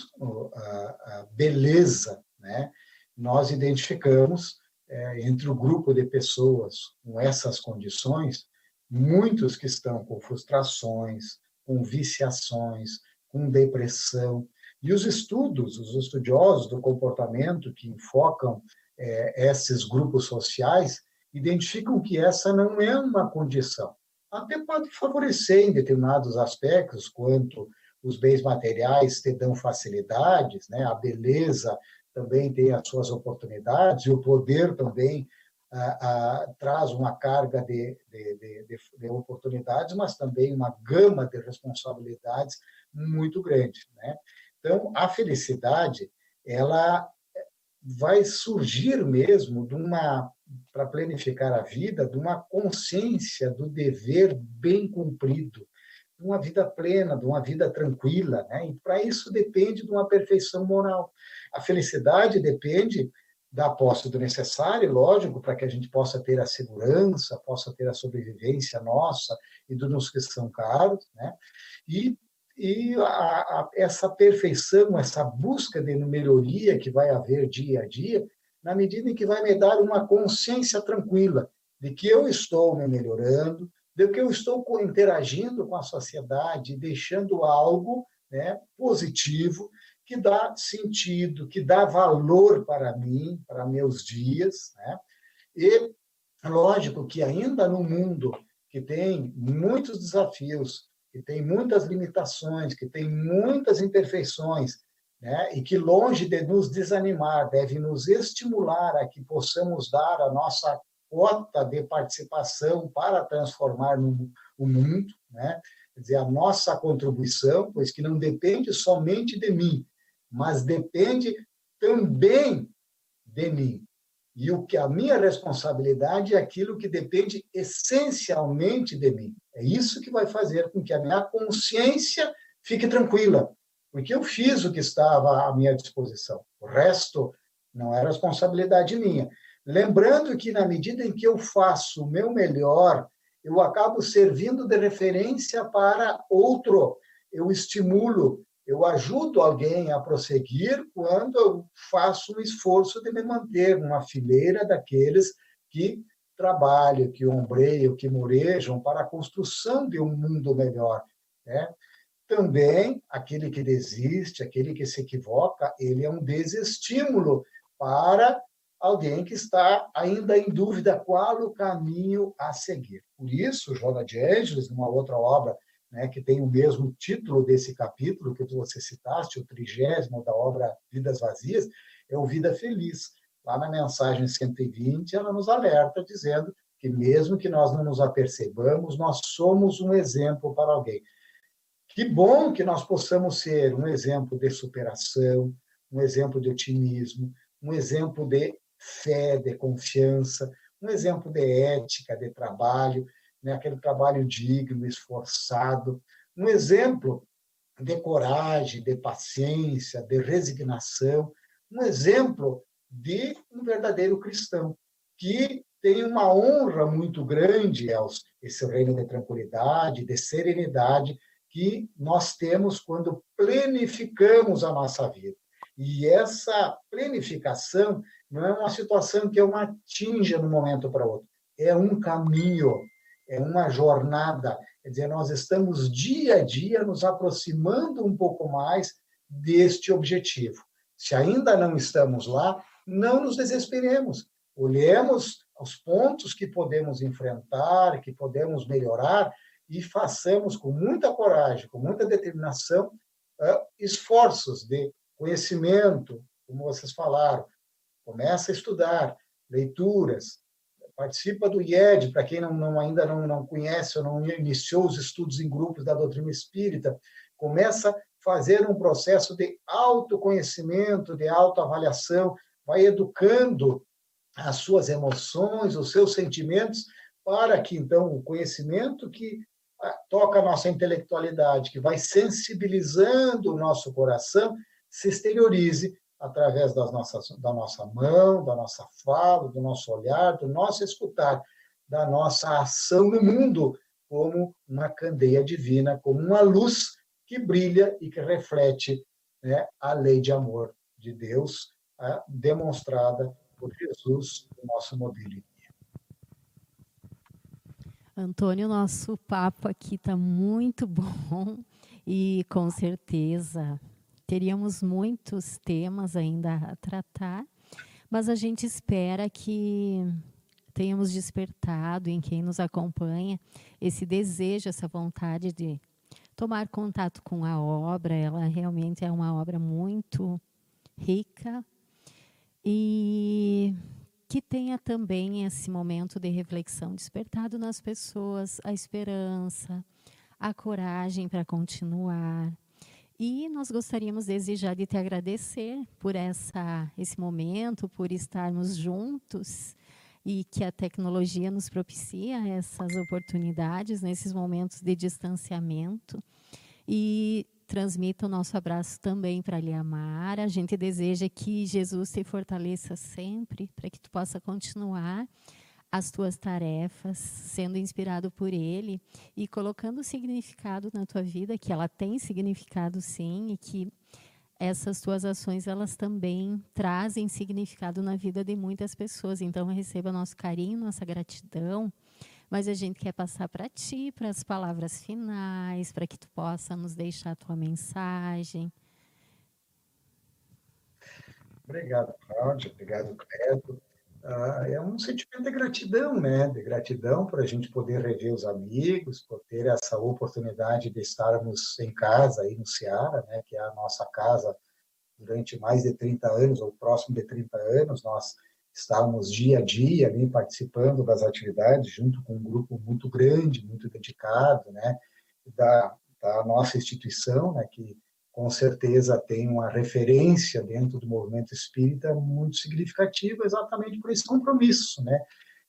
beleza, né? Nós identificamos é, entre o grupo de pessoas com essas condições, muitos que estão com frustrações, com viciações, com depressão. E os estudos, os estudiosos do comportamento que enfocam é, esses grupos sociais, identificam que essa não é uma condição. Até pode favorecer em determinados aspectos, quanto os bens materiais te dão facilidades, né? a beleza também tem as suas oportunidades, e o poder também ah, ah, traz uma carga de, de, de, de, oportunidades, mas também uma gama de responsabilidades muito grande. Né? Então, a felicidade, ela vai surgir mesmo de uma para planificar a vida, de uma consciência do dever bem cumprido, de uma vida plena, de uma vida tranquila, né? E para isso depende de uma perfeição moral. A felicidade depende da posse do necessário, lógico, para que a gente possa ter a segurança, possa ter a sobrevivência nossa e dos que são caros, né? E, e a, a, essa perfeição, essa busca de melhoria que vai haver dia a dia, na medida em que vai me dar uma consciência tranquila de que eu estou me melhorando, de que eu estou interagindo com a sociedade, deixando algo né, positivo, que dá sentido, que dá valor para mim, para meus dias. Né? E, lógico que ainda no mundo que tem muitos desafios, que tem muitas limitações, que tem muitas imperfeições, né? e que, longe de nos desanimar, deve nos estimular a que possamos dar a nossa cota de participação para transformar no, o mundo, né? quer dizer, a nossa contribuição, pois que não depende somente de mim, mas depende também de mim. E o que a minha responsabilidade é aquilo que depende essencialmente de mim. É isso que vai fazer com que a minha consciência fique tranquila, porque eu fiz o que estava à minha disposição. O resto não é responsabilidade minha. Lembrando que, na medida em que eu faço o meu melhor, eu acabo servindo de referência para outro. Eu estimulo, eu ajudo alguém a prosseguir quando eu faço um esforço de me manter numa fileira daqueles que trabalham, que ombreiam, que morejam para a construção de um mundo melhor. Né? Também, aquele que desiste, aquele que se equivoca, ele é um desestímulo para alguém que está ainda em dúvida qual o caminho a seguir. Por isso, Joana de Angeles, numa outra obra né, que tem o mesmo título desse capítulo que você citaste, o trigésimo da obra Vidas Vazias, é o Vida Feliz. Lá na mensagem 120, ela nos alerta dizendo que mesmo que nós não nos apercebamos, nós somos um exemplo para alguém. Que bom que nós possamos ser um exemplo de superação, um exemplo de otimismo, um exemplo de fé, de confiança, um exemplo de ética, de trabalho, né? aquele trabalho digno, esforçado, um exemplo de coragem, de paciência, de resignação, um exemplo de um verdadeiro cristão, que tem uma honra muito grande, aos esse reino de tranquilidade, de serenidade, que nós temos quando planificamos a nossa vida. E essa planificação não é uma situação que eu atinja de um momento para outro, é um caminho, é uma jornada. Quer dizer, nós estamos dia a dia nos aproximando um pouco mais deste objetivo. Se ainda não estamos lá, não nos desesperemos. Olhemos os pontos que podemos enfrentar, que podemos melhorar, e façamos com muita coragem, com muita determinação, esforços de conhecimento, como vocês falaram. Começa a estudar, leituras, participa do IED, para quem não, não, ainda não, não conhece ou não iniciou os estudos em grupos da doutrina espírita, começa a fazer um processo de autoconhecimento, de autoavaliação, vai educando as suas emoções, os seus sentimentos, para que então o conhecimento que toca a nossa intelectualidade, que vai sensibilizando o nosso coração, se exteriorize através das nossas, da nossa mão, da nossa fala, do nosso olhar, do nosso escutar, da nossa ação no mundo, como uma candeia divina, como uma luz que brilha e que reflete né, a lei de amor de Deus, demonstrada por Jesus, o nosso modelo. Antônio, nosso papo aqui está muito bom e com certeza teríamos muitos temas ainda a tratar, mas a gente espera que tenhamos despertado em quem nos acompanha esse desejo, essa vontade de tomar contato com a obra. Ela realmente é uma obra muito rica e que tenha também esse momento de reflexão despertado nas pessoas a esperança, a coragem para continuar. E nós gostaríamos desejar de te agradecer por essa esse momento, por estarmos juntos e que a tecnologia nos propicia essas oportunidades nesses momentos de distanciamento. E transmita o nosso abraço também para Liamara. A gente deseja que Jesus te fortaleça sempre, para que tu possa continuar as tuas tarefas, sendo inspirado por Ele e colocando significado na tua vida, que ela tem significado sim, e que essas tuas ações elas também trazem significado na vida de muitas pessoas. Então receba nosso carinho, nossa gratidão Mas a gente quer passar para ti, para as palavras finais, para que tu possa nos deixar a tua mensagem. Obrigado, Cláudia. Obrigado, Cleto. Ah, é um sentimento de gratidão, né? De gratidão por a gente poder rever os amigos, por ter essa oportunidade de estarmos em casa aí no Ceará, né? Que é a nossa casa durante mais de 30 anos, ou próximo de 30 anos, nós estávamos dia a dia ali participando das atividades, junto com um grupo muito grande, muito dedicado, né, da, da nossa instituição, né, que com certeza tem uma referência dentro do movimento espírita muito significativa, exatamente por esse compromisso, né,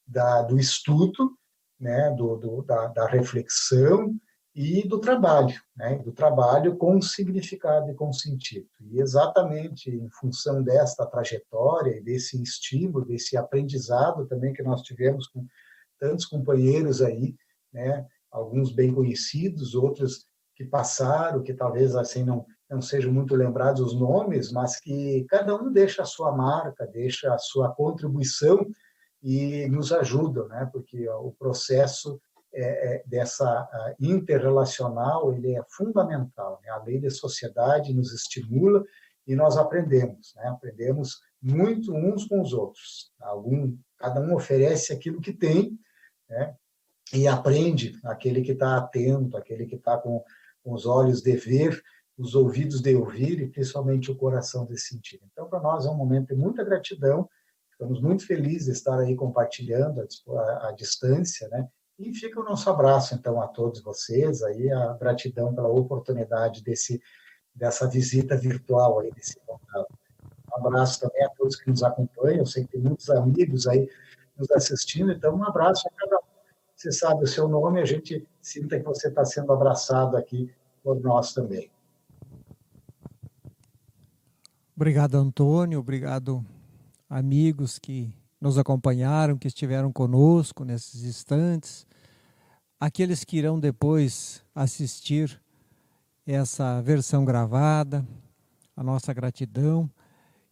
da, do estudo, né, do, do da, da reflexão, e do trabalho, né? do trabalho com significado e com sentido. E exatamente em função desta trajetória desse estímulo, desse aprendizado também que nós tivemos com tantos companheiros aí, né? alguns bem conhecidos, outros que passaram, que talvez assim não, não sejam muito lembrados os nomes, mas que cada um deixa a sua marca, deixa a sua contribuição e nos ajudam, né? porque o processo é, é, dessa interrelacional ele é fundamental. Né? A lei da sociedade nos estimula e nós aprendemos, né? aprendemos muito uns com os outros. Algum, cada um oferece aquilo que tem, né? e aprende aquele que está atento, aquele que está com, com os olhos de ver, os ouvidos de ouvir e principalmente o coração de sentir. Então, para nós é um momento de muita gratidão. Estamos muito felizes de estar aí compartilhando a, a distância, né? E fica o nosso abraço, então, a todos vocês, aí a gratidão pela oportunidade desse, dessa visita virtual aí, desse contato. Um abraço também a todos que nos acompanham, eu sei que tem muitos amigos aí nos assistindo, então um abraço a cada um. Você sabe o seu nome, a gente sinta que você está sendo abraçado aqui por nós também. Obrigado, Antônio, obrigado, amigos que nos acompanharam, que estiveram conosco nesses instantes aqueles que irão depois assistir essa versão gravada, a nossa gratidão.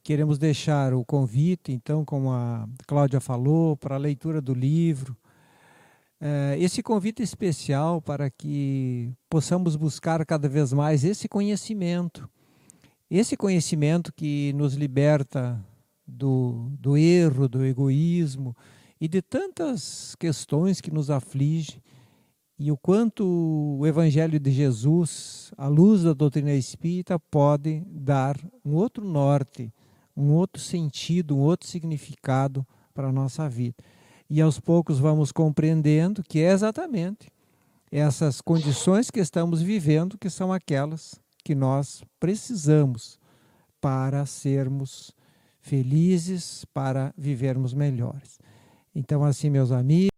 Queremos deixar o convite, então, como a Cláudia falou, para a leitura do livro. É, esse convite especial para que possamos buscar cada vez mais esse conhecimento, esse conhecimento que nos liberta do, do erro, do egoísmo e de tantas questões que nos afligem e o quanto o Evangelho de Jesus, à luz da doutrina espírita, pode dar um outro norte, um outro sentido, um outro significado para a nossa vida. E aos poucos vamos compreendendo que é exatamente essas condições que estamos vivendo que são aquelas que nós precisamos para sermos felizes, para vivermos melhores. Então, assim, meus amigos,